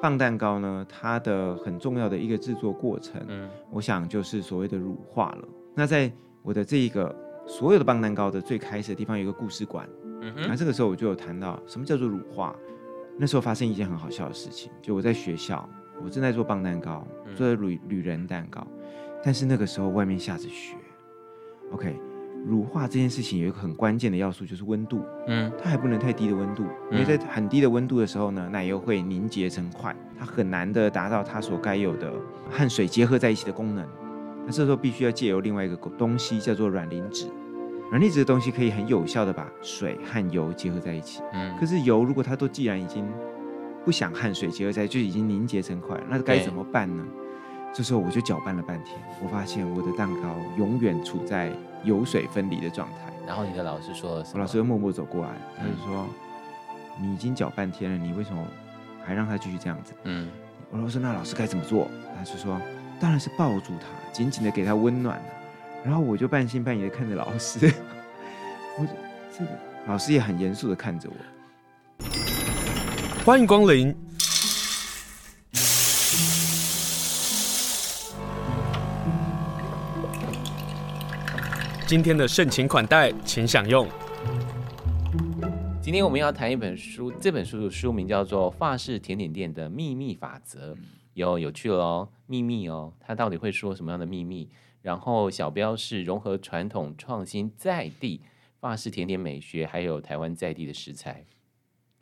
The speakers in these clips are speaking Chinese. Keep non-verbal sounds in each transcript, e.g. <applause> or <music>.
棒蛋糕呢，它的很重要的一个制作过程，嗯，我想就是所谓的乳化了。那在我的这一个所有的棒蛋糕的最开始的地方有一个故事馆，嗯那这个时候我就有谈到什么叫做乳化。那时候发生一件很好笑的事情，就我在学校，我正在做棒蛋糕，做的铝铝人蛋糕，但是那个时候外面下着雪。OK，乳化这件事情有一个很关键的要素就是温度，嗯，它还不能太低的温度，因为在很低的温度的时候呢，奶油会凝结成块，它很难的达到它所该有的和水结合在一起的功能。那这时候必须要借由另外一个东西叫做软磷脂，软磷脂的东西可以很有效的把水和油结合在一起。嗯，可是油如果它都既然已经不想和水结合在就已经凝结成块，那该怎么办呢？这时候我就搅拌了半天，我发现我的蛋糕永远处在油水分离的状态。然后你的老师说了什么？我老师又默默走过来，他就说：“你已经搅半天了，你为什么还让他继续这样子？”嗯，我说：“那老师该怎么做？”他就说：“当然是抱住他，紧紧的给他温暖。”然后我就半信半疑的看着老师，我这个老师也很严肃的看着我。欢迎光临。今天的盛情款待，请享用。今天我们要谈一本书，这本书的书名叫做《法式甜点店的秘密法则》，有有趣了哦，秘密哦，它到底会说什么样的秘密？然后小标是融合传统创新在地法式甜点美学，还有台湾在地的食材。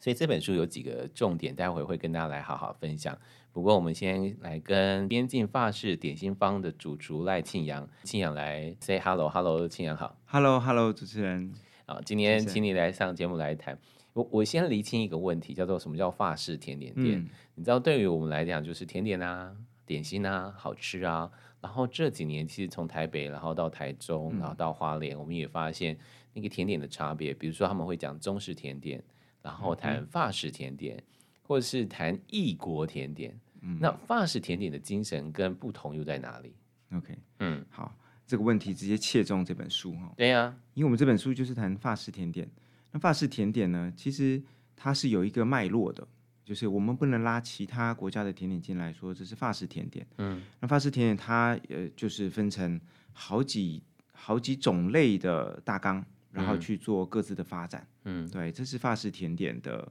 所以这本书有几个重点，待会会跟大家来好好分享。不过我们先来跟边境法式点心坊的主厨赖庆阳，庆阳来 say hello，hello，庆阳好，hello，hello，主持人，啊，今天请你来上节目来谈。我我先厘清一个问题，叫做什么叫法式甜点店？嗯、你知道，对于我们来讲，就是甜点啊、点心啊、好吃啊。然后这几年，其实从台北，然后到台中，然后到花莲，嗯、我们也发现那个甜点的差别。比如说，他们会讲中式甜点，然后谈法式甜点，嗯、或者是谈异国甜点。嗯、那法式甜点的精神跟不同又在哪里？OK，嗯，好，这个问题直接切中这本书哈。对呀、啊，因为我们这本书就是谈法式甜点。那法式甜点呢，其实它是有一个脉络的，就是我们不能拉其他国家的甜点进来说这是法式甜点。嗯，那法式甜点它呃就是分成好几好几种类的大纲，然后去做各自的发展。嗯，对，这是法式甜点的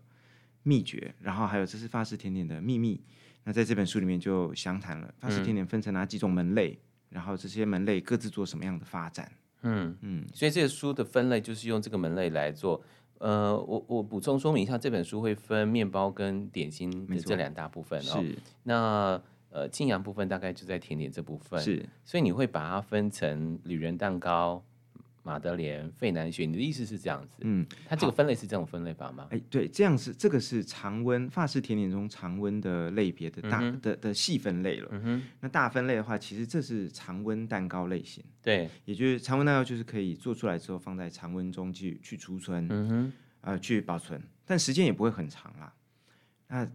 秘诀，然后还有这是法式甜点的秘密。那在这本书里面就详谈了法式甜点分成哪几种门类，嗯、然后这些门类各自做什么样的发展。嗯嗯，所以这个书的分类就是用这个门类来做。呃，我我补充说明一下，这本书会分面包跟点心的这两大部分。哦。是。那呃，庆阳部分大概就在甜点这部分。是。所以你会把它分成旅人蛋糕。马德莲、费南雪，你的意思是这样子？嗯，它这个分类是这种分类法吗？哎，对，这样是这个是常温法式甜点中常温的类别的大、嗯、的的细分类了。嗯哼，那大分类的话，其实这是常温蛋糕类型。对，也就是常温蛋糕就是可以做出来之后放在常温中去去储存，嗯哼，呃，去保存，但时间也不会很长啦。那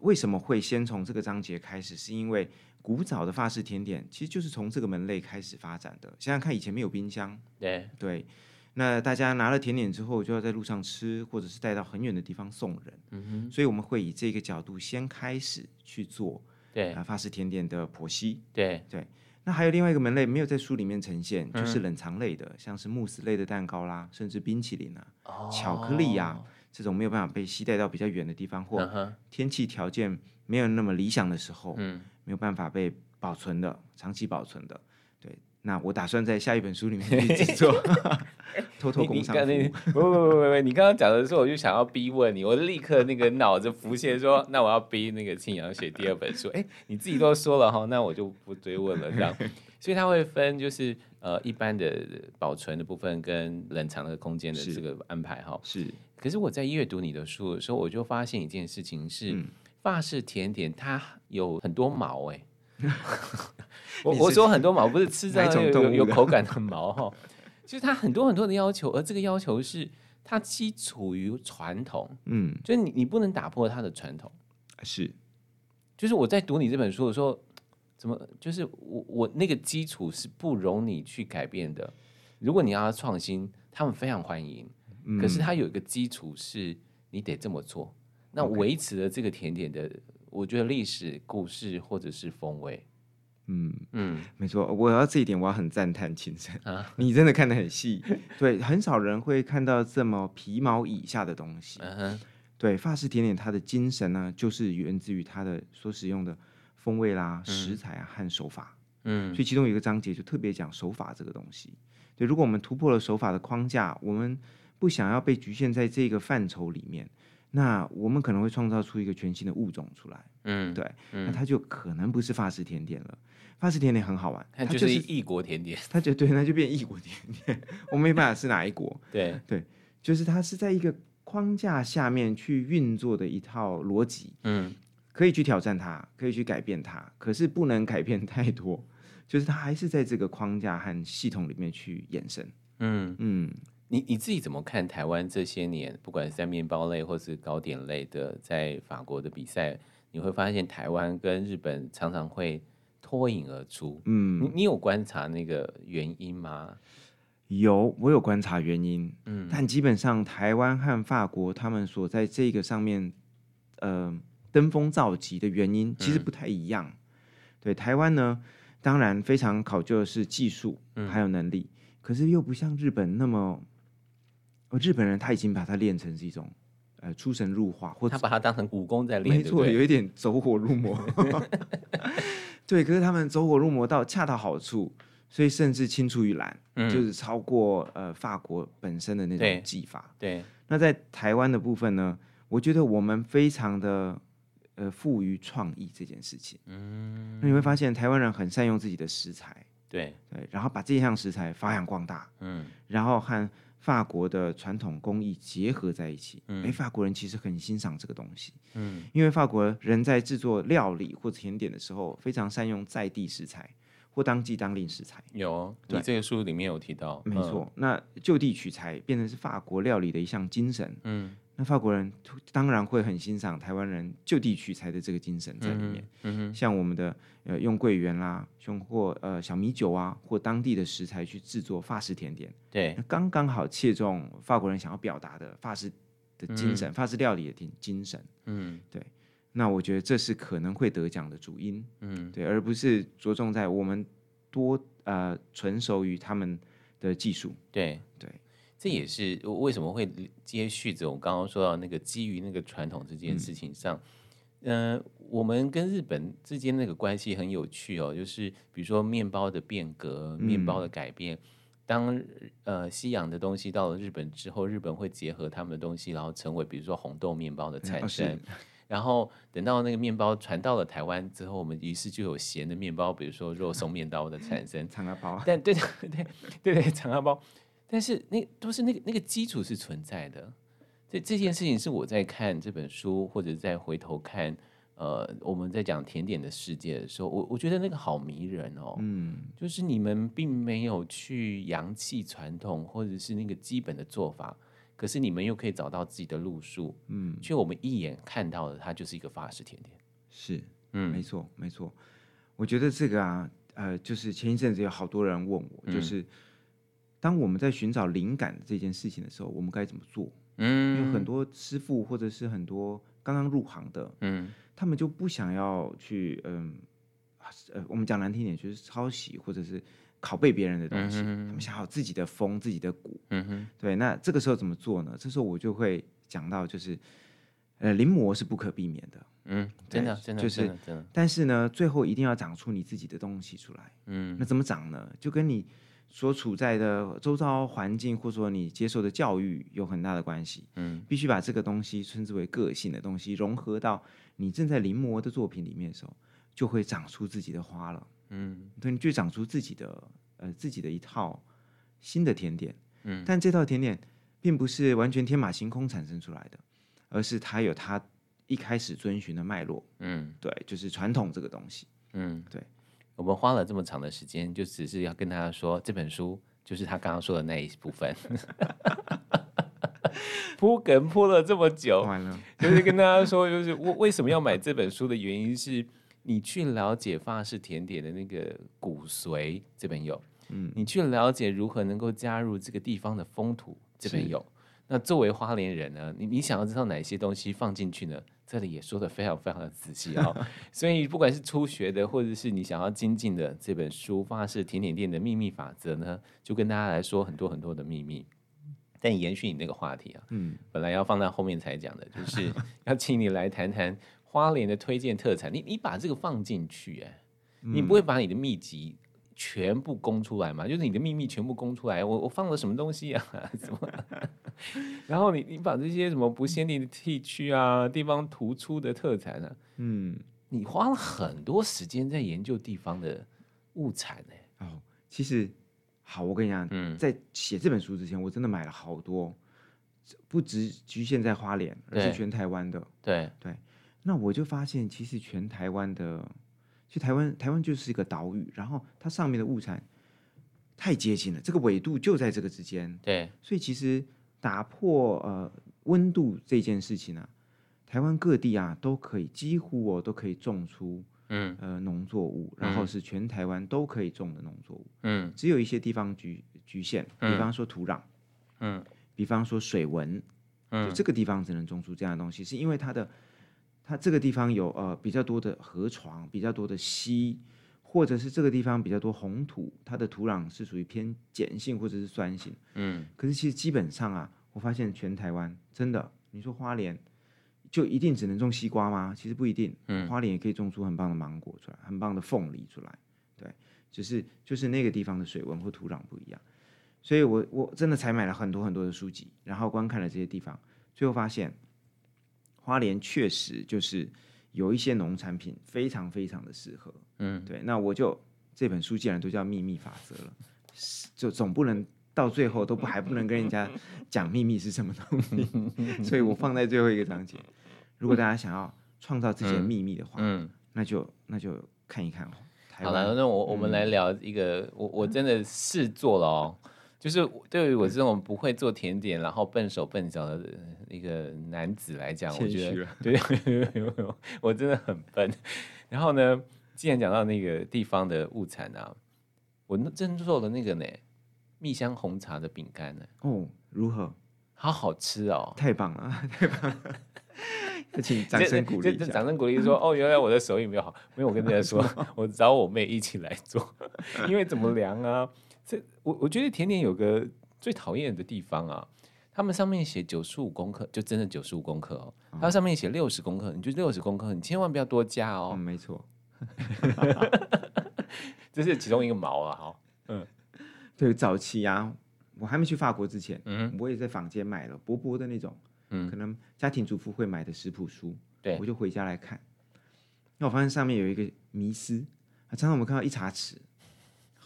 为什么会先从这个章节开始？是因为古早的法式甜点其实就是从这个门类开始发展的。想想看，以前没有冰箱，对对，那大家拿了甜点之后就要在路上吃，或者是带到很远的地方送人。嗯哼，所以我们会以这个角度先开始去做对啊法式甜点的剖析。对对，那还有另外一个门类没有在书里面呈现，就是冷藏类的，嗯、像是慕斯类的蛋糕啦，甚至冰淇淋啊、哦、巧克力呀、啊、这种没有办法被携带到比较远的地方，或天气条件没有那么理想的时候，嗯。没有办法被保存的，长期保存的，对。那我打算在下一本书里面去制作，<laughs> 偷偷工商服务。<laughs> 不不不不不，你刚刚讲的时候，我就想要逼问你，我立刻那个脑子浮现说，<laughs> 那我要逼那个庆阳写第二本书。哎，你自己都说了哈，那我就不追问了。这样，所以它会分就是呃一般的保存的部分跟冷藏的空间的这个安排哈。是。可是我在阅读你的书的时候，我就发现一件事情是。嗯法式甜点它有很多毛哎，<laughs> 我我说很多毛不是吃在有有，有口感的毛哈，就是它很多很多的要求，而这个要求是它基础于传统，嗯，就是你你不能打破它的传统，是，就是我在读你这本书的时候，怎么就是我我那个基础是不容你去改变的，如果你要创新，他们非常欢迎，可是它有一个基础是你得这么做。那维持了这个甜点的我觉得历史故事或者是风味。嗯嗯，没错，我要这一点我要很赞叹清晨啊，你真的看得很细，<laughs> 对，很少人会看到这么皮毛以下的东西。对，法式甜点它的精神呢，就是源自于它的所使用的风味啦、嗯、食材啊和手法。嗯，所以其中有一个章节就特别讲手法这个东西。对，如果我们突破了手法的框架，我们不想要被局限在这个范畴里面，那我们可能会创造出一个全新的物种出来。嗯，对，嗯、那它就可能不是法式甜点了。法式甜点很好玩，它就是异国甜点，它就对，那就变异国甜点。我没办法是哪一国，<laughs> 对对，就是它是在一个框架下面去运作的一套逻辑，嗯，可以去挑战它，可以去改变它，可是不能改变太多，就是它还是在这个框架和系统里面去延伸。嗯嗯，你你自己怎么看台湾这些年，不管是在面包类或是糕点类的，在法国的比赛，你会发现台湾跟日本常常会。脱颖而出，嗯，你你有观察那个原因吗？有，我有观察原因，嗯，但基本上台湾和法国他们所在这个上面，呃，登峰造极的原因其实不太一样。嗯、对，台湾呢，当然非常考究的是技术还有能力，嗯、可是又不像日本那么，日本人他已经把它练成是一种。呃，出神入化，或者他把它当成武功在练，没错，对对有一点走火入魔。<laughs> 对，可是他们走火入魔到恰到好处，所以甚至青出于蓝，嗯、就是超过呃法国本身的那种技法。对，对那在台湾的部分呢，我觉得我们非常的呃富于创意这件事情。嗯，那你会发现台湾人很善用自己的食材，对对，然后把这项食材发扬光大。嗯，然后和。法国的传统工艺结合在一起，哎、嗯，法国人其实很欣赏这个东西，嗯，因为法国人在制作料理或甜点的时候，非常善用在地食材或当季当令食材。有，你这个书里面有提到，没错，嗯、那就地取材变成是法国料理的一项精神，嗯。那法国人当然会很欣赏台湾人就地取材的这个精神在里面，嗯嗯、像我们的呃用桂圆啦，用或呃小米酒啊，或当地的食材去制作法式甜点，对，刚刚好切中法国人想要表达的法式的精神，嗯、法式料理的精神，嗯，对，那我觉得这是可能会得奖的主因，嗯，对，而不是着重在我们多呃纯熟于他们的技术，对。对。这也是为什么会接续着我刚刚说到那个基于那个传统这件事情上，嗯、呃，我们跟日本之间那个关系很有趣哦，就是比如说面包的变革、面包的改变，嗯、当呃西洋的东西到了日本之后，日本会结合他们的东西，然后成为比如说红豆面包的产生，嗯、然后等到那个面包传到了台湾之后，我们于是就有咸的面包，比如说肉松面包的产 <laughs> 生，长阿包，但对 <laughs> 对对对对长阿包。但是那都是那个那个基础是存在的，这这件事情是我在看这本书或者在回头看，呃，我们在讲甜点的世界的时候，我我觉得那个好迷人哦，嗯，就是你们并没有去扬弃传统或者是那个基本的做法，可是你们又可以找到自己的路数，嗯，却我们一眼看到的它就是一个法式甜点，是，嗯，没错没错，我觉得这个啊，呃，就是前一阵子有好多人问我，就是。嗯当我们在寻找灵感这件事情的时候，我们该怎么做？嗯，因为很多师傅或者是很多刚刚入行的，嗯，他们就不想要去，嗯，呃，我们讲难听点，就是抄袭或者是拷贝别人的东西，嗯、他们想要自己的风、自己的骨。嗯哼，对。那这个时候怎么做呢？这时候我就会讲到，就是，呃，临摹是不可避免的。嗯，真的，真的，就是，真的，真的。但是呢，最后一定要长出你自己的东西出来。嗯，那怎么长呢？就跟你。所处在的周遭环境，或者说你接受的教育有很大的关系。嗯，必须把这个东西称之为个性的东西融合到你正在临摹的作品里面的时候，就会长出自己的花了。嗯，对，你就长出自己的呃自己的一套新的甜点。嗯，但这套甜点并不是完全天马行空产生出来的，而是它有它一开始遵循的脉络。嗯，对，就是传统这个东西。嗯，对。我们花了这么长的时间，就只是要跟大家说，这本书就是他刚刚说的那一部分。<laughs> 铺梗铺了这么久，完了，就是跟大家说，就是为为什么要买这本书的原因是，你去了解法式甜点的那个骨髓，这本有，嗯，你去了解如何能够加入这个地方的风土，这本有。那作为花莲人呢，你你想要知道哪些东西放进去呢？这里也说的非常非常的仔细哦。<laughs> 所以不管是初学的，或者是你想要精进的，这本书《法式甜点店的秘密法则》呢，就跟大家来说很多很多的秘密。但延续你那个话题啊，嗯，本来要放在后面才讲的，就是 <laughs> 要请你来谈谈花莲的推荐特产。你你把这个放进去，哎，你不会把你的秘籍。全部供出来嘛，就是你的秘密全部供出来。我我放了什么东西啊？<laughs> 什么？<laughs> 然后你你把这些什么不限定的地区啊、地方突出的特产啊，嗯，你花了很多时间在研究地方的物产呢。哦，其实好，我跟你讲，嗯，在写这本书之前，我真的买了好多，不只局限在花莲，而是全台湾的。对对，那我就发现，其实全台湾的。就台湾，台湾就是一个岛屿，然后它上面的物产太接近了，这个纬度就在这个之间。对，所以其实打破呃温度这件事情啊，台湾各地啊都可以，几乎哦都可以种出嗯呃农作物，然后是全台湾都可以种的农作物。嗯，只有一些地方局局限，比方说土壤，嗯，比方说水文，嗯，就这个地方只能种出这样的东西，是因为它的。它这个地方有呃比较多的河床，比较多的溪，或者是这个地方比较多红土，它的土壤是属于偏碱性或者是酸性。嗯，可是其实基本上啊，我发现全台湾真的，你说花莲就一定只能种西瓜吗？其实不一定，嗯，花莲也可以种出很棒的芒果出来，很棒的凤梨出来。对，只是就是那个地方的水温或土壤不一样，所以我我真的采买了很多很多的书籍，然后观看了这些地方，最后发现。花莲确实就是有一些农产品非常非常的适合，嗯，对。那我就这本书既然都叫秘密法则了，就总不能到最后都不还不能跟人家讲秘密是什么东西，<laughs> 所以我放在最后一个章节。如果大家想要创造自己的秘密的话，嗯，那就那就看一看。好了，那我我们来聊一个，我我真的试做了哦。就是对于我这种不会做甜点，然后笨手笨脚的一个男子来讲，我觉得对，我真的很笨。然后呢，既然讲到那个地方的物产啊，我真做了那个呢，蜜香红茶的饼干呢。哦，如何？好好吃哦！太棒了，<laughs> 太棒了！请掌声鼓励，掌声鼓励说：<laughs> “哦，原来我的手艺没有好，没有。我跟大家说，<laughs> 我找我妹一起来做，因为怎么量啊？”这我我觉得甜点有个最讨厌的地方啊，他们上面写九十五公克，就真的九十五公克哦。它上面写六十公克，你就六十公克，你千万不要多加哦。嗯，没错，<laughs> 这是其中一个毛啊。哈。嗯，对，早期啊，我还没去法国之前，嗯，我也在坊间买了薄薄的那种，嗯，可能家庭主妇会买的食谱书，对，我就回家来看。那我发现上面有一个迷思，常常我们看到一茶匙。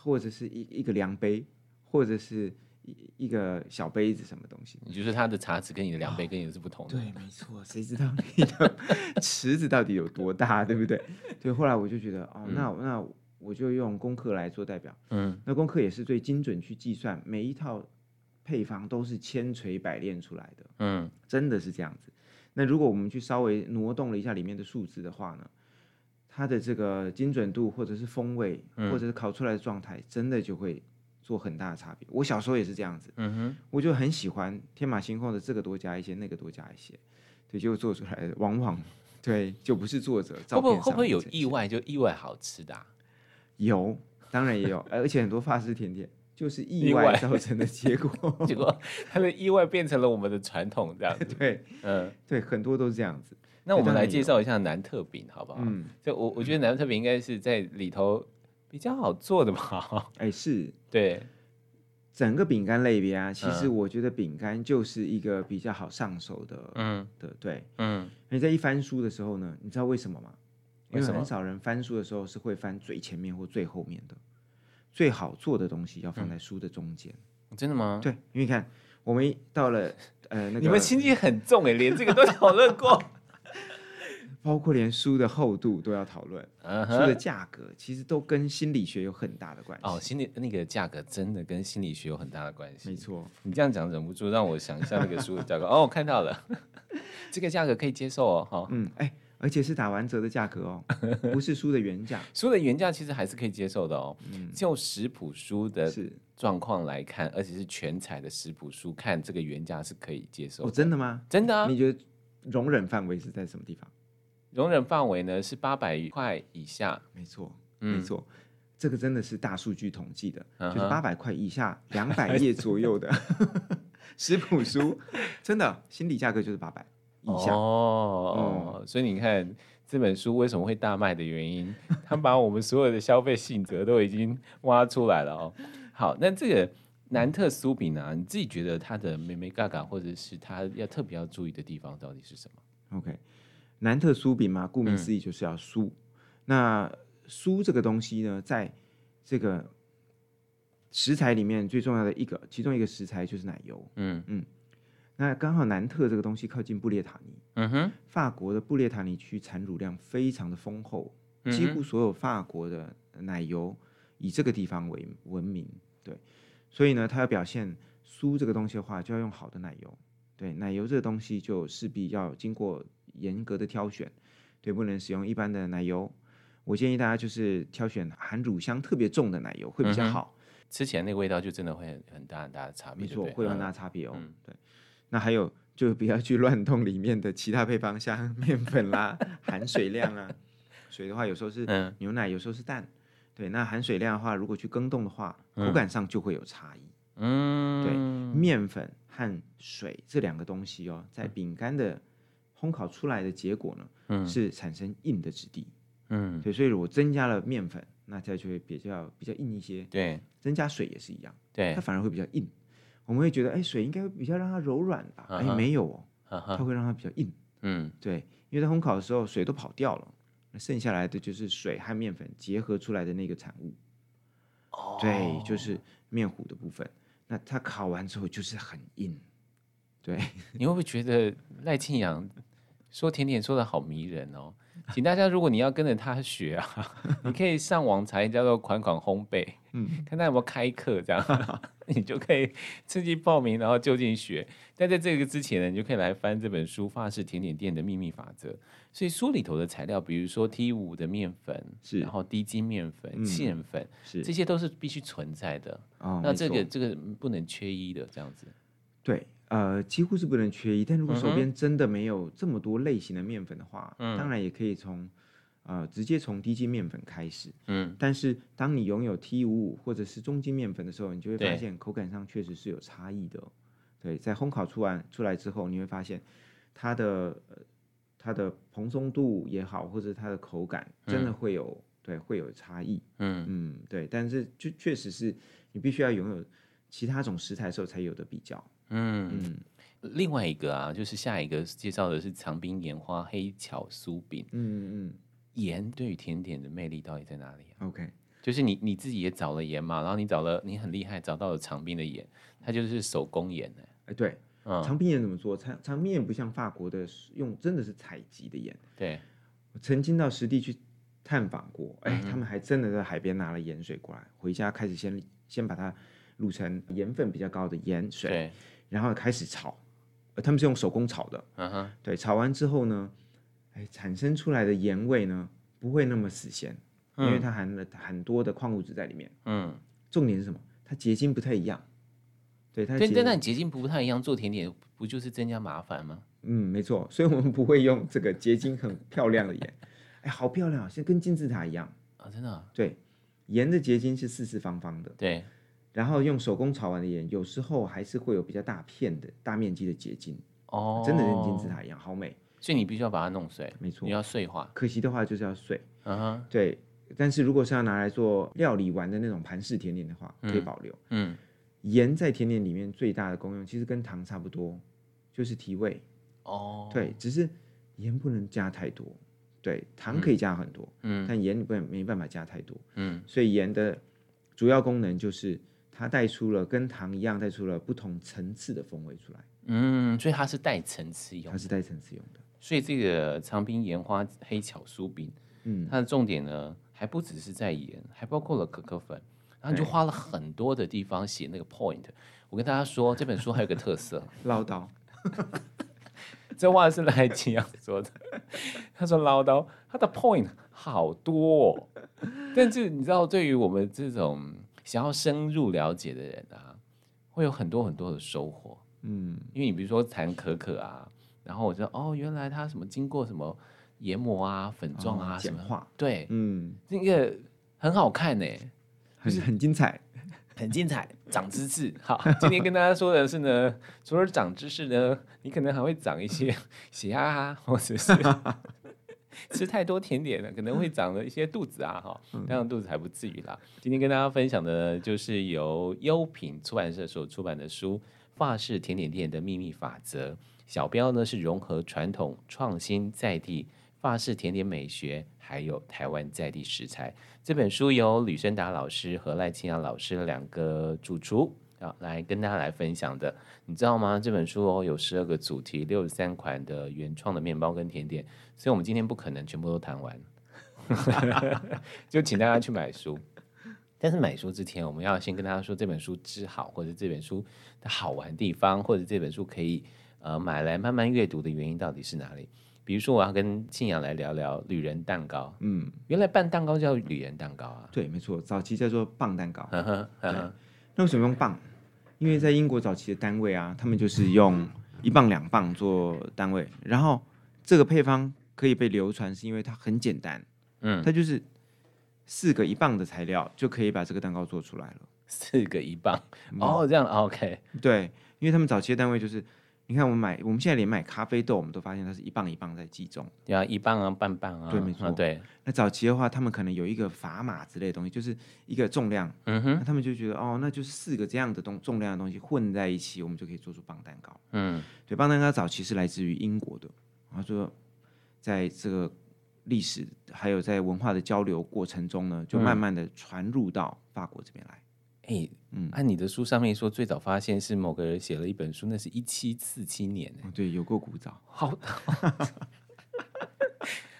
或者是一一个量杯，或者是一一个小杯子，什么东西？你就是他的茶匙跟你的量杯跟你的是不同的。哦、对，没错，谁知道你的 <laughs> 池子到底有多大，对不对？对，后来我就觉得，哦，那那我就用功课来做代表。嗯，那功课也是最精准去计算，每一套配方都是千锤百炼出来的。嗯，真的是这样子。那如果我们去稍微挪动了一下里面的数字的话呢？它的这个精准度，或者是风味，或者是烤出来的状态，真的就会做很大的差别。我小时候也是这样子，嗯哼，我就很喜欢天马行空的这个多加一些，那个多加一些，对，就做出来的往往对就不是作者照片上。会不会有意外？就意外好吃的啊？有，当然也有，而且很多法式甜点就是意外造成的结果，<laughs> 结果它的意外变成了我们的传统，这样子。<laughs> 对，嗯，对，很多都是这样子。那我们来介绍一下南特饼，好不好？嗯，就我我觉得南特饼应该是在里头比较好做的吧？哎，是对，整个饼干类别啊，其实我觉得饼干就是一个比较好上手的，嗯的，对，嗯。你在一翻书的时候呢，你知道为什么吗？因为很少人翻书的时候是会翻最前面或最后面的，最好做的东西要放在书的中间。真的吗？对，因为你看我们到了呃，那个你们心机很重哎，连这个都讨论过。包括连书的厚度都要讨论，uh huh. 书的价格其实都跟心理学有很大的关系。哦，心理那个价格真的跟心理学有很大的关系。没错，你这样讲忍不住让我想一下那个书的价格。<laughs> 哦，我看到了，<laughs> 这个价格可以接受哦。好，嗯，哎，而且是打完折的价格哦，<laughs> 不是书的原价。书的原价其实还是可以接受的哦。嗯，就食谱书的状况来看，而且是全彩的食谱书，看这个原价是可以接受。哦，真的吗？真的啊？你觉得？容忍范围是在什么地方？容忍范围呢是八百块以下。没错，嗯没错，这个真的是大数据统计的，就是八百块以下 <laughs> 两百页左右的 <laughs> 食谱书，真的心理价格就是八百以下。哦，所以你看这本书为什么会大卖的原因，他把我们所有的消费性格都已经挖出来了哦。好，那这个南特酥饼啊，你自己觉得它的美眉嘎嘎，或者是它要特别要注意的地方到底是什么？OK，南特酥饼嘛，顾名思义就是要酥。嗯、那酥这个东西呢，在这个食材里面最重要的一个，其中一个食材就是奶油。嗯嗯。那刚好南特这个东西靠近布列塔尼，嗯哼，法国的布列塔尼区产乳量非常的丰厚，几乎所有法国的奶油以这个地方为闻名。对，所以呢，它要表现酥这个东西的话，就要用好的奶油。对，奶油这个东西就势必要经过严格的挑选，对，不能使用一般的奶油。我建议大家就是挑选含乳香特别重的奶油会比较好，嗯、吃起来那个味道就真的会很很大很大的差别。没错，会有很大差别哦。嗯、对。那还有，就不要去乱动里面的其他配方，像 <laughs> 面粉啦、含水量啊。水的话，有时候是牛奶，有时候是蛋。对，那含水量的话，如果去更动的话，口感上就会有差异。嗯，对，面粉和水这两个东西哦，在饼干的烘烤出来的结果呢，嗯，是产生硬的质地。嗯，对，所以如果增加了面粉，那它就会比较比较硬一些。对，增加水也是一样。对，它反而会比较硬。我们会觉得，哎，水应该会比较让它柔软吧？哎，没有哦，它会让它比较硬。嗯，对，因为在烘烤的时候水都跑掉了，那剩下来的就是水和面粉结合出来的那个产物。哦，对，就是面糊的部分。那它烤完之后就是很硬。对，你会不会觉得赖庆阳说甜点说的好迷人哦？请大家，如果你要跟着他学啊，<laughs> 你可以上网查一叫做“款款烘焙”，嗯，看他有没有开课这样。<laughs> 你就可以自己报名，然后就近学。但在这个之前呢，你就可以来翻这本书《法式甜点店的秘密法则》。所以书里头的材料，比如说 T 五的面粉，是，然后低筋面粉、芡、嗯、粉，是，这些都是必须存在的。哦，那这个这个不能缺一的，这样子。对，呃，几乎是不能缺。一。但如果手边真的没有这么多类型的面粉的话，嗯、当然也可以从。呃，直接从低筋面粉开始，嗯，但是当你拥有 T 五五或者是中筋面粉的时候，你就会发现口感上确实是有差异的哦。对，在烘烤出完出来之后，你会发现它的它的蓬松度也好，或者它的口感真的会有、嗯、对会有差异，嗯。嗯，对，但是就确实是你必须要拥有其他种食材的时候才有的比较，嗯。嗯。另外一个啊，就是下一个介绍的是长滨盐花黑巧酥饼，嗯嗯嗯。盐对于甜点的魅力到底在哪里啊？OK，就是你你自己也找了盐嘛，然后你找了你很厉害，找到了长滨的盐，它就是手工盐哎、欸，对，嗯，长滨盐怎么做？长长滨盐不像法国的用真的是采集的盐，对，我曾经到实地去探访过，哎、他们还真的在海边拿了盐水过来，回家开始先先把它卤成盐分比较高的盐水，对，然后开始炒，呃，他们是用手工炒的，嗯哼，对，炒完之后呢？产生出来的盐味呢，不会那么死咸，因为它含了很多的矿物质在里面。嗯，重点是什么？它结晶不太一样。对，它对，但那结晶不太一样，做甜点不就是增加麻烦吗？嗯，没错。所以我们不会用这个结晶很漂亮的盐。哎，好漂亮，像跟金字塔一样啊！真的啊？对，盐的结晶是四四方方的。对，然后用手工炒完的盐，有时候还是会有比较大片的大面积的结晶。哦，真的跟金字塔一样，好美。所以你必须要把它弄碎，没错，你要碎化。可惜的话就是要碎，嗯哼，对。但是如果是要拿来做料理完的那种盘式甜点的话，可以保留。嗯，盐在甜点里面最大的功用，其实跟糖差不多，就是提味。哦，对，只是盐不能加太多，对，糖可以加很多，嗯，但盐你不没办法加太多，嗯，所以盐的主要功能就是它带出了跟糖一样带出了不同层次的风味出来。嗯，所以它是带层次用的，它是带层次用的。所以这个长滨盐花黑巧酥饼，嗯，它的重点呢，还不只是在盐，还包括了可可粉，然后你就花了很多的地方写那个 point。我跟大家说，这本书还有个特色，<laughs> 唠叨。这话是来吉阳说的，他说唠叨，他的 point 好多哦，但是你知道，对于我们这种想要深入了解的人啊，会有很多很多的收获。嗯，因为你比如说谈可可啊。然后我就哦，原来它什么经过什么研磨啊、粉状啊、简化，对，嗯，那个很好看呢，很很精彩，很精彩，长知识。好，今天跟大家说的是呢，除了长知识呢，你可能还会长一些 <laughs> 血压啊，或者是吃太多甜点了，可能会长了一些肚子啊，哈，当然肚子还不至于啦。今天跟大家分享的就是由优品出版社所出版的书《法式甜点店的秘密法则》。小标呢是融合传统、创新、在地法式甜点美学，还有台湾在地食材。这本书由吕生达老师和赖清扬老师两个主厨啊来跟大家来分享的。你知道吗？这本书哦有十二个主题，六十三款的原创的面包跟甜点，所以我们今天不可能全部都谈完，<laughs> 就请大家去买书。但是买书之前，我们要先跟大家说这本书之好，或者这本书的好玩地方，或者这本书可以。呃，买来慢慢阅读的原因到底是哪里？比如说，我要跟庆阳来聊聊旅人蛋糕。嗯，原来拌蛋糕叫旅人蛋糕啊？对，没错，早期叫做棒蛋糕。呵呵呵呵，那为什么用磅？因为在英国早期的单位啊，他们就是用一磅、两磅做单位，然后这个配方可以被流传，是因为它很简单。嗯，它就是四个一磅的材料就可以把这个蛋糕做出来了。四个一磅，哦，这样 OK。对，因为他们早期的单位就是。你看，我们买，我们现在连买咖啡豆，我们都发现它是一磅一磅在计重，对啊，一磅啊，半磅啊，对，没错，啊、对。那早期的话，他们可能有一个砝码之类的东西，就是一个重量，嗯哼，那他们就觉得哦，那就是四个这样的东重量的东西混在一起，我们就可以做出棒蛋糕。嗯，对，棒蛋糕早期是来自于英国的，然后说在这个历史还有在文化的交流过程中呢，就慢慢的传入到法国这边来。嗯，按你的书上面说，最早发现是某个人写了一本书，那是一七四七年，哦，对，有过古早，好，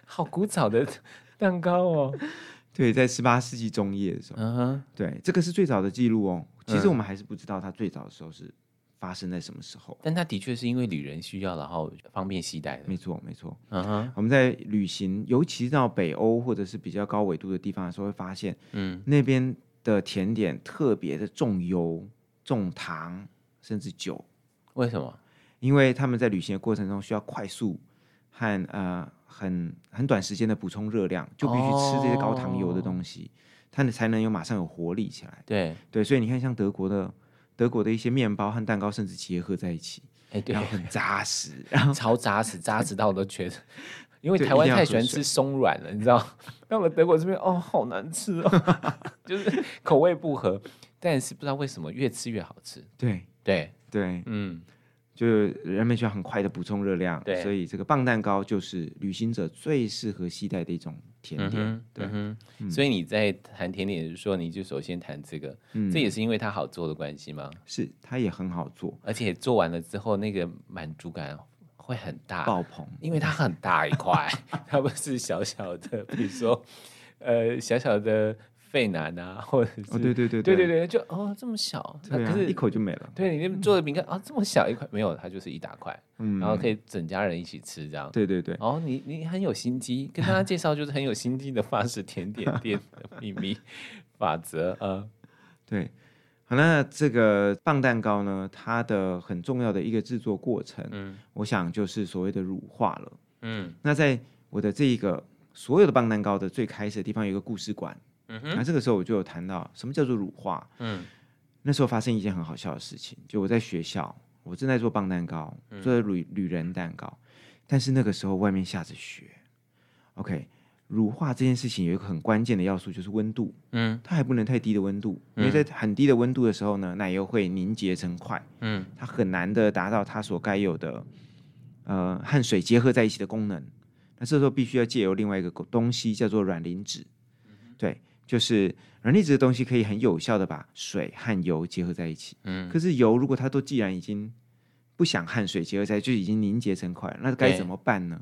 好古早的蛋糕哦。<laughs> 对，在十八世纪中叶的时候，嗯哼，对，这个是最早的记录哦。其实我们还是不知道它最早的时候是发生在什么时候，但它的确是因为旅人需要，然后方便携带的。没错，没错。嗯哼，我们在旅行，尤其是到北欧或者是比较高纬度的地方的时候，会发现，嗯，那边。的甜点特别的重油、重糖，甚至酒。为什么？因为他们在旅行的过程中需要快速和呃很很短时间的补充热量，就必须吃这些高糖油的东西，它、哦、才能有马上有活力起来。对对，所以你看，像德国的德国的一些面包和蛋糕，甚至结合在一起，哎，对，然后很扎实，<laughs> 然后超扎实，扎实到我都觉得。因为台湾太喜欢吃松软了，你知道？<laughs> 到了德国这边，哦，好难吃哦，<laughs> 就是口味不合。但是不知道为什么越吃越好吃。对对对，嗯，就是人们需要很快的补充热量，对，所以这个棒蛋糕就是旅行者最适合携带的一种甜点。嗯、对、嗯，所以你在谈甜点的时候，你就首先谈这个，嗯，这也是因为它好做的关系吗？是，它也很好做，而且做完了之后那个满足感。会很大爆棚，因为它很大一块，<laughs> 它不是小小的，比如说，呃，小小的费南啊，或者是，哦，对对对对对对，就哦这么小，啊、可是一口就没了。对，你那边做的饼干啊，这么小一块，没有，它就是一大块，嗯，然后可以整家人一起吃这样。对对对，哦，你你很有心机，跟大家介绍就是很有心机的法式甜点店的秘密法则啊，对。好，那这个棒蛋糕呢，它的很重要的一个制作过程，嗯，我想就是所谓的乳化了，嗯，那在我的这一个所有的棒蛋糕的最开始的地方有一个故事馆，嗯哼，那这个时候我就有谈到什么叫做乳化，嗯，那时候发生一件很好笑的事情，就我在学校，我正在做棒蛋糕，做旅旅人蛋糕，但是那个时候外面下着雪，OK。乳化这件事情有一个很关键的要素，就是温度。嗯，它还不能太低的温度，因为在很低的温度的时候呢，奶油会凝结成块。嗯，它很难的达到它所该有的，呃，和水结合在一起的功能。那这时候必须要借由另外一个东西，叫做软磷脂。对，就是软磷脂的东西可以很有效的把水和油结合在一起。嗯，可是油如果它都既然已经不想和水结合在一起，就已经凝结成块，那该怎么办呢？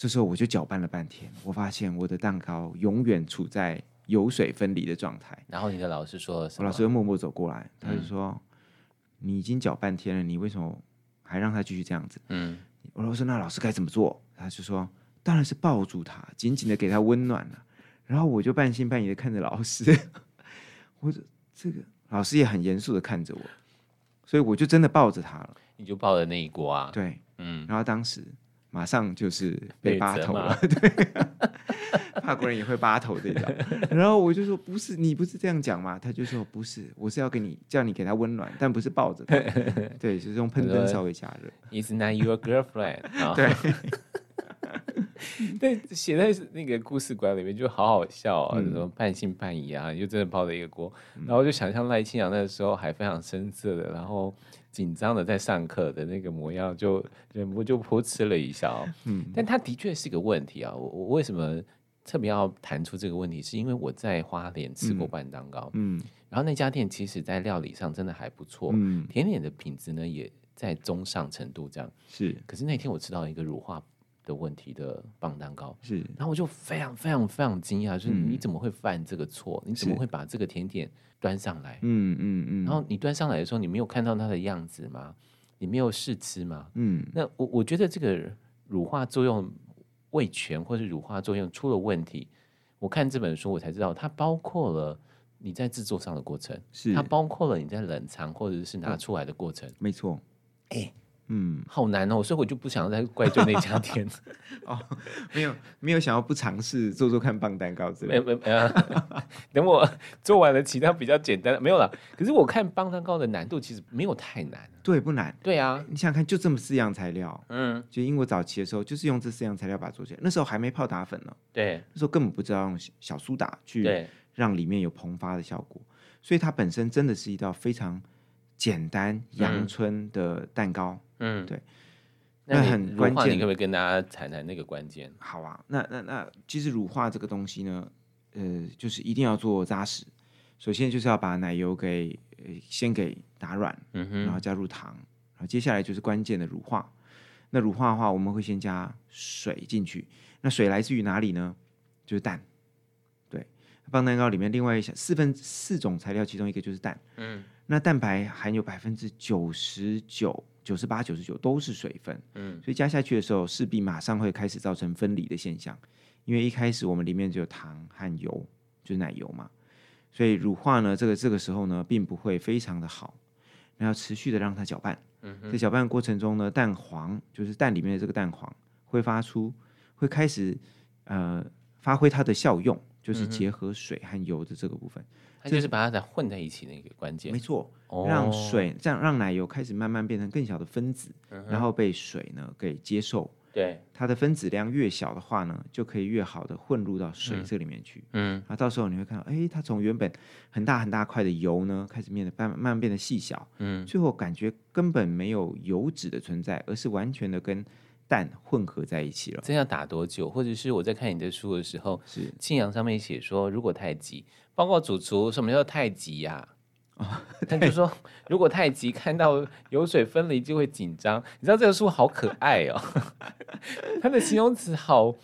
这时候我就搅拌了半天，我发现我的蛋糕永远处在油水分离的状态。然后你的老师说了什么？我老师又默默走过来，他就说：“嗯、你已经搅半天了，你为什么还让他继续这样子？”嗯，我老师说：“那老师该怎么做？”他就说：“当然是抱住他，紧紧的给他温暖了。”然后我就半信半疑的看着老师，<laughs> 我这个老师也很严肃的看着我，所以我就真的抱着他了。你就抱着那一锅啊？对，嗯，然后当时马上就是被扒头了，<laughs> 对，法国人也会扒头这种。然后我就说不是，你不是这样讲吗？他就说不是，我是要给你叫你给他温暖，但不是抱着他。<laughs> 对，就是用喷灯稍微加热。It's not your girlfriend。<laughs> 对。但，写在那个故事馆里面就好好笑啊、哦，什么、嗯、半信半疑啊，就真的抱着一个锅，嗯、然后就想象赖清扬那个时候还非常深色的，然后紧张的在上课的那个模样，就忍不住噗嗤了一笑。嗯，但他的确是个问题啊，我我为什么特别要谈出这个问题？是因为我在花莲吃过半蛋糕，嗯，然后那家店其实在料理上真的还不错，嗯，甜点的品质呢也在中上程度这样，是。可是那天我吃到一个乳化。的问题的棒蛋糕是，然后我就非常非常非常惊讶，就是你怎么会犯这个错？你怎么会把这个甜点端上来？嗯嗯嗯。然后你端上来的时候，你没有看到它的样子吗？你没有试吃吗？嗯。那我我觉得这个乳化作用味全或是乳化作用出了问题。我看这本书，我才知道它包括了你在制作上的过程，是它包括了你在冷藏或者是拿出来的过程。没错。哎。嗯，好难哦，所以我就不想要再怪罪那家店。<laughs> 哦，没有没有想要不尝试做做看棒蛋糕之类的，没没没有，<laughs> 等我做完了其他比较简单的没有了。可是我看棒蛋糕的难度其实没有太难，对，不难，对啊，你想想看，就这么四样材料，嗯，就英国早期的时候就是用这四样材料把它做起来，那时候还没泡打粉呢，对，那时候根本不知道用小苏打去让里面有膨发的效果，所以它本身真的是一道非常简单阳春的蛋糕。嗯嗯，对，那很关键，你可不可以跟大家谈谈那个关键？好啊，那那那其实乳化这个东西呢，呃，就是一定要做扎实。首先就是要把奶油给呃先给打软，嗯哼，然后加入糖，然后接下来就是关键的乳化。那乳化的话，我们会先加水进去。那水来自于哪里呢？就是蛋。对，棒蛋糕里面另外四分四种材料，其中一个就是蛋。嗯，那蛋白含有百分之九十九。九十八、九十九都是水分，嗯，所以加下去的时候，势必马上会开始造成分离的现象，因为一开始我们里面只有糖和油，就是奶油嘛，所以乳化呢，这个这个时候呢，并不会非常的好，然后持续的让它搅拌，在搅拌的过程中呢，蛋黄就是蛋里面的这个蛋黄会发出，会开始呃发挥它的效用，就是结合水和油的这个部分。它就是把它再混在一起的一个关键，没错，让水这样让奶油开始慢慢变成更小的分子，嗯、然后被水呢给接受。对，它的分子量越小的话呢，就可以越好的混入到水这里面去。嗯，啊，到时候你会看到，哎，它从原本很大很大块的油呢，开始变得慢慢慢变得细小。嗯，最后感觉根本没有油脂的存在，而是完全的跟蛋混合在一起了。这要打多久？或者是我在看你的书的时候，是庆阳上面写说，如果太急。包括主厨，什么叫太急呀？啊？他就说，如果太急，看到油水分离就会紧张。你知道这个书好可爱哦，<laughs> 它的形容词好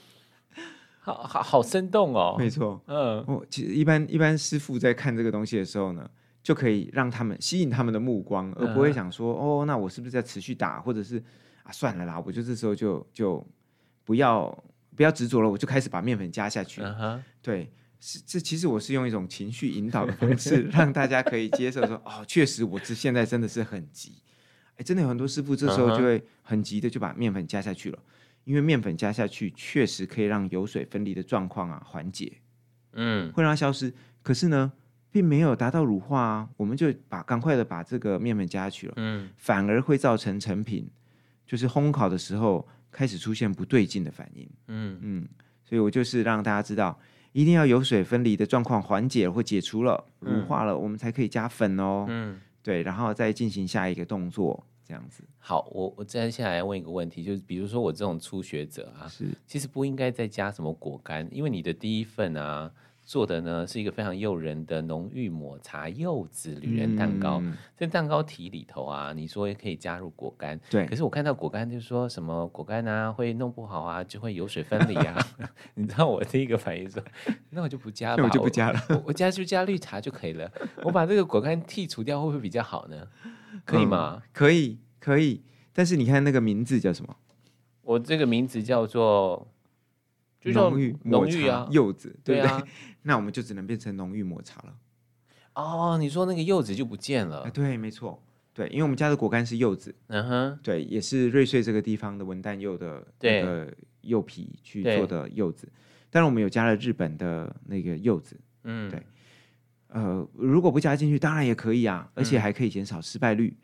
好好好生动哦。没错，嗯，哦，其实一般一般师傅在看这个东西的时候呢，就可以让他们吸引他们的目光，而不会想说，嗯、哦，那我是不是在持续打，或者是啊，算了啦，我就这时候就就不要不要执着了，我就开始把面粉加下去。对。是，这其实我是用一种情绪引导的方式，让大家可以接受说，<laughs> 哦，确实我这现在真的是很急，哎，真的有很多师傅这时候就会很急的就把面粉加下去了，因为面粉加下去确实可以让油水分离的状况啊缓解，嗯，会让它消失，可是呢，并没有达到乳化啊，我们就把赶快的把这个面粉加下去了，嗯，反而会造成成品就是烘烤的时候开始出现不对劲的反应，嗯嗯，所以我就是让大家知道。一定要油水分离的状况缓解或解除了，乳化了，嗯、我们才可以加粉哦。嗯，对，然后再进行下一个动作，这样子。好，我我接下来问一个问题，就是比如说我这种初学者啊，是其实不应该再加什么果干，因为你的第一份啊。做的呢是一个非常诱人的浓郁抹茶柚子女人蛋糕，在、嗯、蛋糕体里头啊，你说也可以加入果干，对。可是我看到果干就说什么果干啊会弄不好啊，就会油水分离啊。<laughs> 你知道我第一个反应说，那我就不加吧，我就不加了，我，我加就加绿茶就可以了。我把这个果干剔除掉会不会比较好呢？可以吗？嗯、可以，可以。但是你看那个名字叫什么？我这个名字叫做。浓郁抹茶柚子，对不对？啊、<laughs> 那我们就只能变成浓郁抹茶了。哦，你说那个柚子就不见了？哎，对，没错。对，因为我们家的果干是柚子，嗯哼，对，也是瑞穗这个地方的文旦柚的那个柚皮去做的柚子。但是，我们有加了日本的那个柚子，嗯，对。呃，如果不加进去，当然也可以啊，而且还可以减少失败率。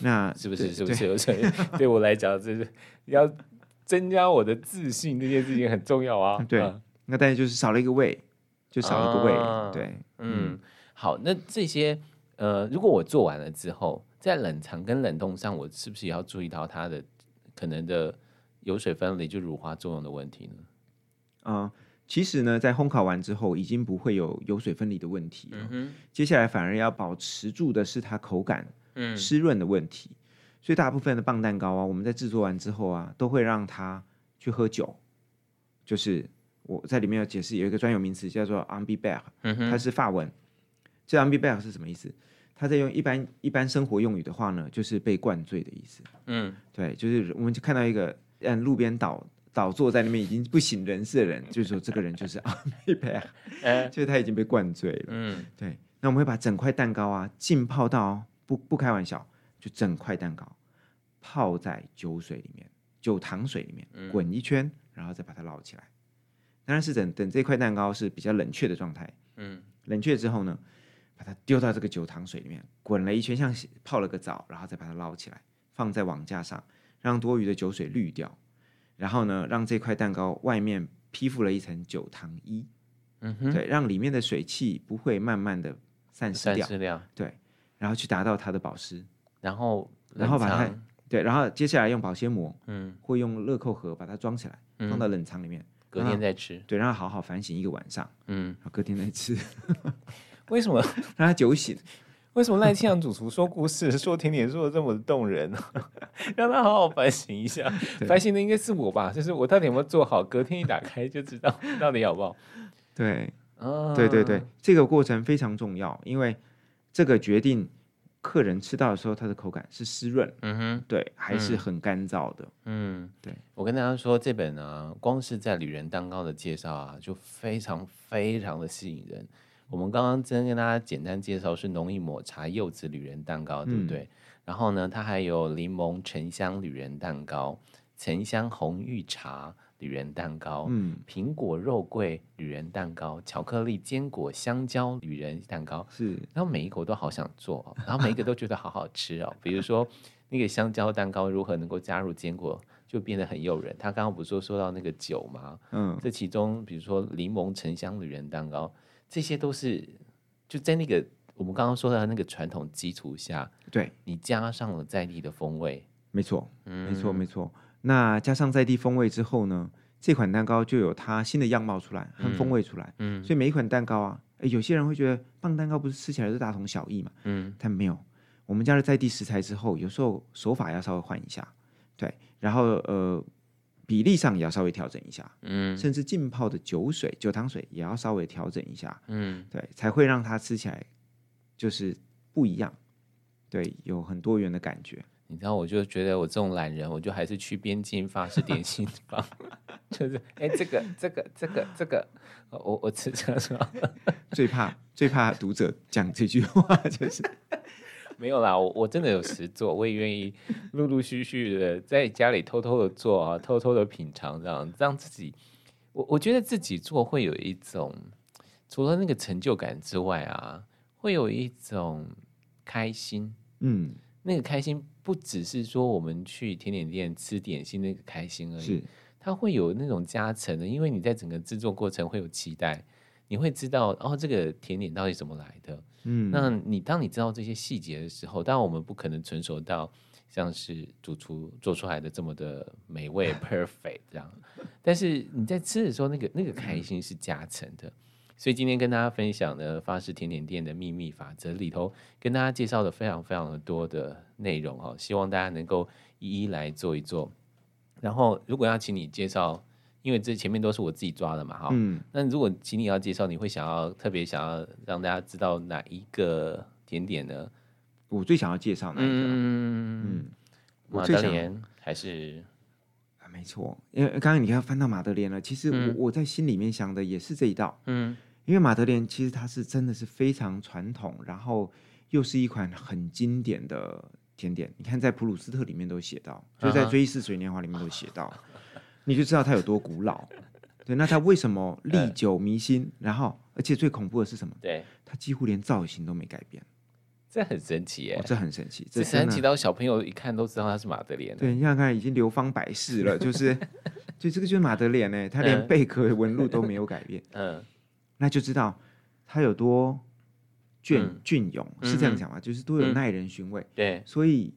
嗯、那是不是？是不是？对，<laughs> 对我来讲，这是要增加我的自信，这件事情很重要啊。对，啊、那但是就是少了一个味，就少了一个味。啊、对，嗯，好，那这些呃，如果我做完了之后，在冷藏跟冷冻上，我是不是也要注意到它的可能的油水分离就乳化作用的问题呢？啊、呃。其实呢，在烘烤完之后，已经不会有油水分离的问题了。嗯，接下来反而要保持住的是它口感嗯湿润的问题。所以大部分的棒蛋糕啊，我们在制作完之后啊，都会让他去喝酒。就是我在里面有解释，有一个专有名词叫做 imbiber，嗯哼，它是法文。这 imbiber 是什么意思？它在用一般一般生活用语的话呢，就是被灌醉的意思。嗯，对，就是我们就看到一个嗯路边倒。倒坐在那边已经不省人事的人，就是说这个人就是啊，没白，就是他已经被灌醉了。嗯，对。那我们会把整块蛋糕啊浸泡到不不开玩笑，就整块蛋糕泡在酒水里面，酒糖水里面滚一圈，然后再把它捞起来。当然是等等这块蛋糕是比较冷却的状态。嗯，冷却之后呢，把它丢到这个酒糖水里面滚了一圈，像泡了个澡，然后再把它捞起来，放在网架上，让多余的酒水滤掉。然后呢，让这块蛋糕外面披覆了一层酒糖衣，嗯哼，对，让里面的水汽不会慢慢的散失掉，散失掉，对，然后去达到它的保湿，然后然后把它，对，然后接下来用保鲜膜，嗯，会用乐扣盒把它装起来，嗯、放到冷藏里面，隔天再吃，对，让它好好反省一个晚上，嗯，然后隔天再吃，<laughs> 为什么让它酒醒？<laughs> 为什么赖清阳主厨说故事说甜点说的这么动人呢？<laughs> 让他好好反省一下，反省的应该是我吧？就是我到底有没有做好？隔天一打开就知道到底好不好？对，啊、对对对，这个过程非常重要，因为这个决定客人吃到的时候，它的口感是湿润，嗯哼，对，还是很干燥的，嗯，对。我跟大家说，这本呢，光是在旅人蛋糕的介绍啊，就非常非常的吸引人。我们刚刚真跟大家简单介绍是浓郁抹茶柚子旅人蛋糕，对不对？嗯、然后呢，它还有柠檬沉香旅人蛋糕、沉香红玉茶旅人蛋糕、嗯、苹果肉桂女人蛋糕、巧克力坚果香蕉女人蛋糕。是，然后每一个我都好想做，然后每一个都觉得好好吃哦。比如说那个香蕉蛋糕如何能够加入坚果，就变得很诱人。他刚刚不是说说到那个酒吗？嗯，这其中比如说柠檬沉香女人蛋糕。这些都是就在那个我们刚刚说的那个传统基础下，对你加上了在地的风味，没错，嗯没错，没错。那加上在地风味之后呢，这款蛋糕就有它新的样貌出来和风味出来。嗯，所以每一款蛋糕啊，有些人会觉得磅蛋糕不是吃起来是大同小异嘛？嗯，但没有，我们加了在地食材之后，有时候手法要稍微换一下，对，然后呃。比例上也要稍微调整一下，嗯，甚至浸泡的酒水、酒糖水也要稍微调整一下，嗯，对，才会让它吃起来就是不一样，对，有很多元的感觉。你知道，我就觉得我这种懒人，我就还是去边境发式点心吧，<laughs> 就是哎、欸，这个、这个、这个、这个，我我吃这个，<laughs> 最怕最怕读者讲这句话，就是。<laughs> 没有啦，我我真的有实做，我也愿意陆陆续续的在家里偷偷的做啊，偷偷的品尝，这样让自己，我我觉得自己做会有一种，除了那个成就感之外啊，会有一种开心，嗯，那个开心不只是说我们去甜点店吃点心那个开心而已，是它会有那种加成的，因为你在整个制作过程会有期待。你会知道哦，这个甜点到底怎么来的？嗯，那你当你知道这些细节的时候，当然我们不可能纯熟到像是主厨做出来的这么的美味 <laughs> perfect 这样，但是你在吃的时候，那个那个开心是加成的。所以今天跟大家分享的法式甜点店的秘密法则里头，跟大家介绍的非常非常的多的内容哦，希望大家能够一一来做一做。然后如果要请你介绍。因为这前面都是我自己抓的嘛，哈。嗯。那如果请你要介绍，你会想要特别想要让大家知道哪一个甜点呢？我最想要介绍哪一个？嗯嗯。马德莲还是？啊，没错。因为刚刚你看翻到马德莲了，其实我、嗯、我在心里面想的也是这一道。嗯。因为马德莲其实它是真的是非常传统，然后又是一款很经典的甜点，你看在普鲁斯特里面都写到，就在《追忆似水年华》里面都写到，啊、你就知道它有多古老。对，那它为什么历久弥新？嗯、然后，而且最恐怖的是什么？对，它几乎连造型都没改变。这很神奇耶！哦、这很神奇，这神奇到小朋友一看都知道他是马德莲。对，你想想看，已经流芳百世了，就是，<laughs> 就这个就是马德莲呢，它连贝壳纹路都没有改变。<laughs> 嗯，那就知道它有多隽、嗯、隽永，是这样讲吗？嗯、就是多有耐人寻味。对、嗯，所以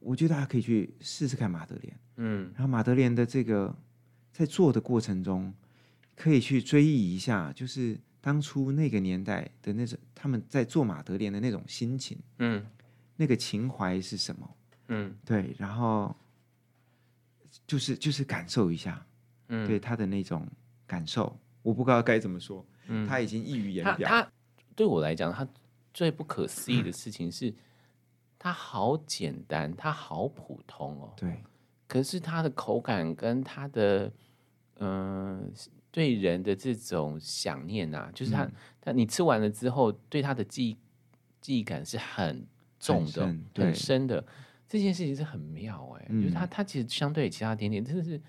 我觉得大家可以去试试看马德莲。嗯，然后马德莲的这个在做的过程中，可以去追忆一下，就是。当初那个年代的那种，他们在做马德莲的那种心情，嗯，那个情怀是什么？嗯，对，然后就是就是感受一下，嗯，对他的那种感受，我不知道该怎么说，嗯，他已经溢于言表。他，他对我来讲，他最不可思议的事情是，他好简单，他好普通哦，对，可是他的口感跟他的，嗯、呃。对人的这种想念啊，就是他，他、嗯、你吃完了之后，对他的记忆记忆感是很重的、很深，很深的。这件事情是很妙哎、欸，嗯、就是他他其实相对于其他甜点，真的是，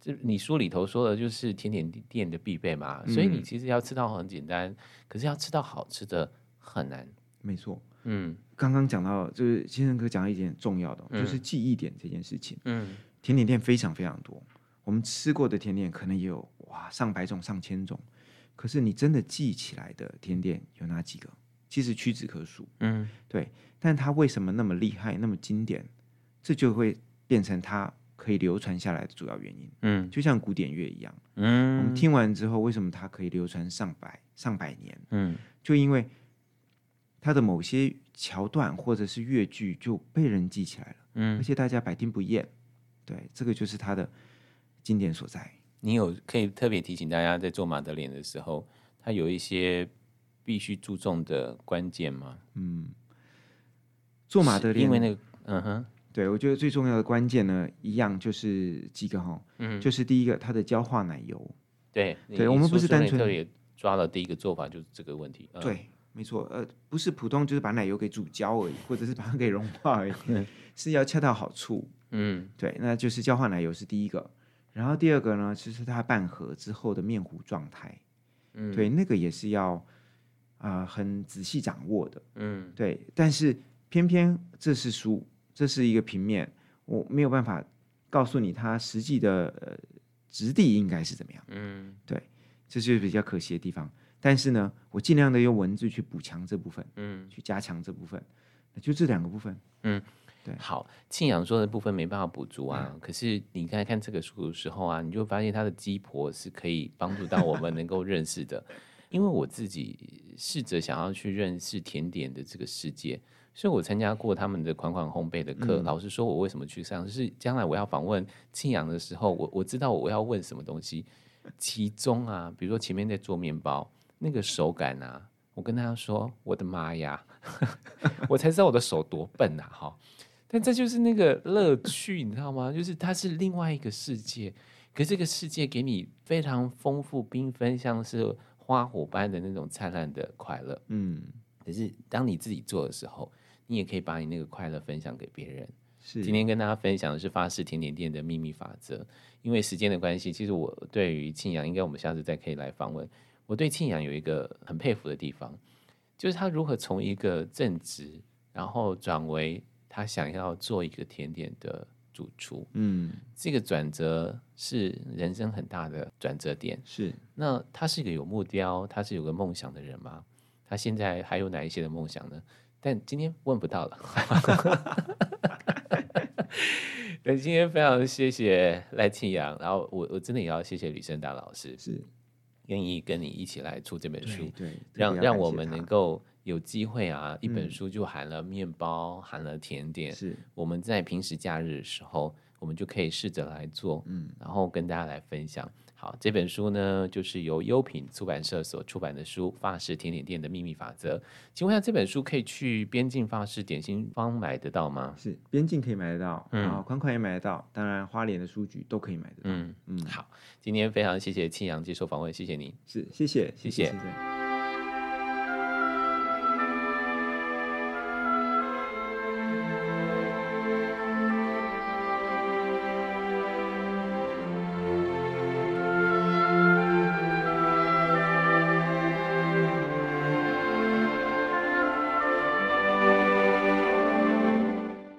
这你书里头说的，就是甜点店的必备嘛。嗯、所以你其实要吃到很简单，可是要吃到好吃的很难。没错，嗯，刚刚讲到就是先生哥讲了一点很重要的，嗯、就是记忆点这件事情。嗯，甜点店非常非常多。我们吃过的甜点可能也有哇上百种上千种，可是你真的记起来的甜点有哪几个？其实屈指可数。嗯，对。但它为什么那么厉害，那么经典？这就会变成它可以流传下来的主要原因。嗯，就像古典乐一样。嗯，我们听完之后，为什么它可以流传上百上百年？嗯，就因为它的某些桥段或者是乐句就被人记起来了。嗯，而且大家百听不厌。对，这个就是它的。经典所在，你有可以特别提醒大家，在做马德莲的时候，它有一些必须注重的关键吗？嗯，做马德莲，因为那个，嗯哼，对，我觉得最重要的关键呢，一样就是几个哈，嗯，就是第一个，它的焦化奶油，对，对，我们不是单纯也抓了第一个做法，就是这个问题，嗯、对，没错，呃，不是普通就是把奶油给煮焦而已，或者是把它给融化而已，<laughs> 是要恰到好处，嗯，对，那就是焦化奶油是第一个。然后第二个呢，其实它拌合之后的面糊状态，嗯，对，那个也是要啊、呃、很仔细掌握的，嗯，对。但是偏偏这是书，这是一个平面，我没有办法告诉你它实际的呃质地应该是怎么样，嗯，对，这就是比较可惜的地方。但是呢，我尽量的用文字去补强这部分，嗯，去加强这部分，就这两个部分，嗯。对好，庆阳说的部分没办法补足啊。嗯、可是你刚才看这个书的时候啊，你就发现他的鸡婆是可以帮助到我们能够认识的。<laughs> 因为我自己试着想要去认识甜点的这个世界，所以我参加过他们的款款烘焙的课。嗯、老师说，我为什么去上？就是将来我要访问庆阳的时候，我我知道我要问什么东西。其中啊，比如说前面在做面包，那个手感啊，我跟他说：“我的妈呀，<laughs> 我才知道我的手多笨啊！”哈。但这就是那个乐趣，你知道吗？就是它是另外一个世界，可是这个世界给你非常丰富、缤纷，像是花火般的那种灿烂的快乐。嗯，可是当你自己做的时候，你也可以把你那个快乐分享给别人。是，今天跟大家分享的是发式甜点店的秘密法则。因为时间的关系，其实我对于庆阳，应该我们下次再可以来访问。我对庆阳有一个很佩服的地方，就是他如何从一个正直，然后转为。他想要做一个甜点的主厨，嗯，这个转折是人生很大的转折点。是，那他是一个有目标，他是有个梦想的人吗？他现在还有哪一些的梦想呢？但今天问不到了。<laughs> 那今天非常谢谢赖庆阳，然后我我真的也要谢谢吕胜达老师，是愿意跟你一起来出这本书，对，对让让我们能够。有机会啊，一本书就含了面包，嗯、含了甜点。是我们在平时假日的时候，我们就可以试着来做，嗯，然后跟大家来分享。好，这本书呢，就是由优品出版社所出版的书《法式甜点店的秘密法则》。请问一下，这本书可以去边境法式点心坊买得到吗？是边境可以买得到，嗯，然后款款也买得到，当然花莲的书局都可以买得到。嗯嗯，好，今天非常谢谢庆阳接受访问，谢谢您。是。谢谢谢谢。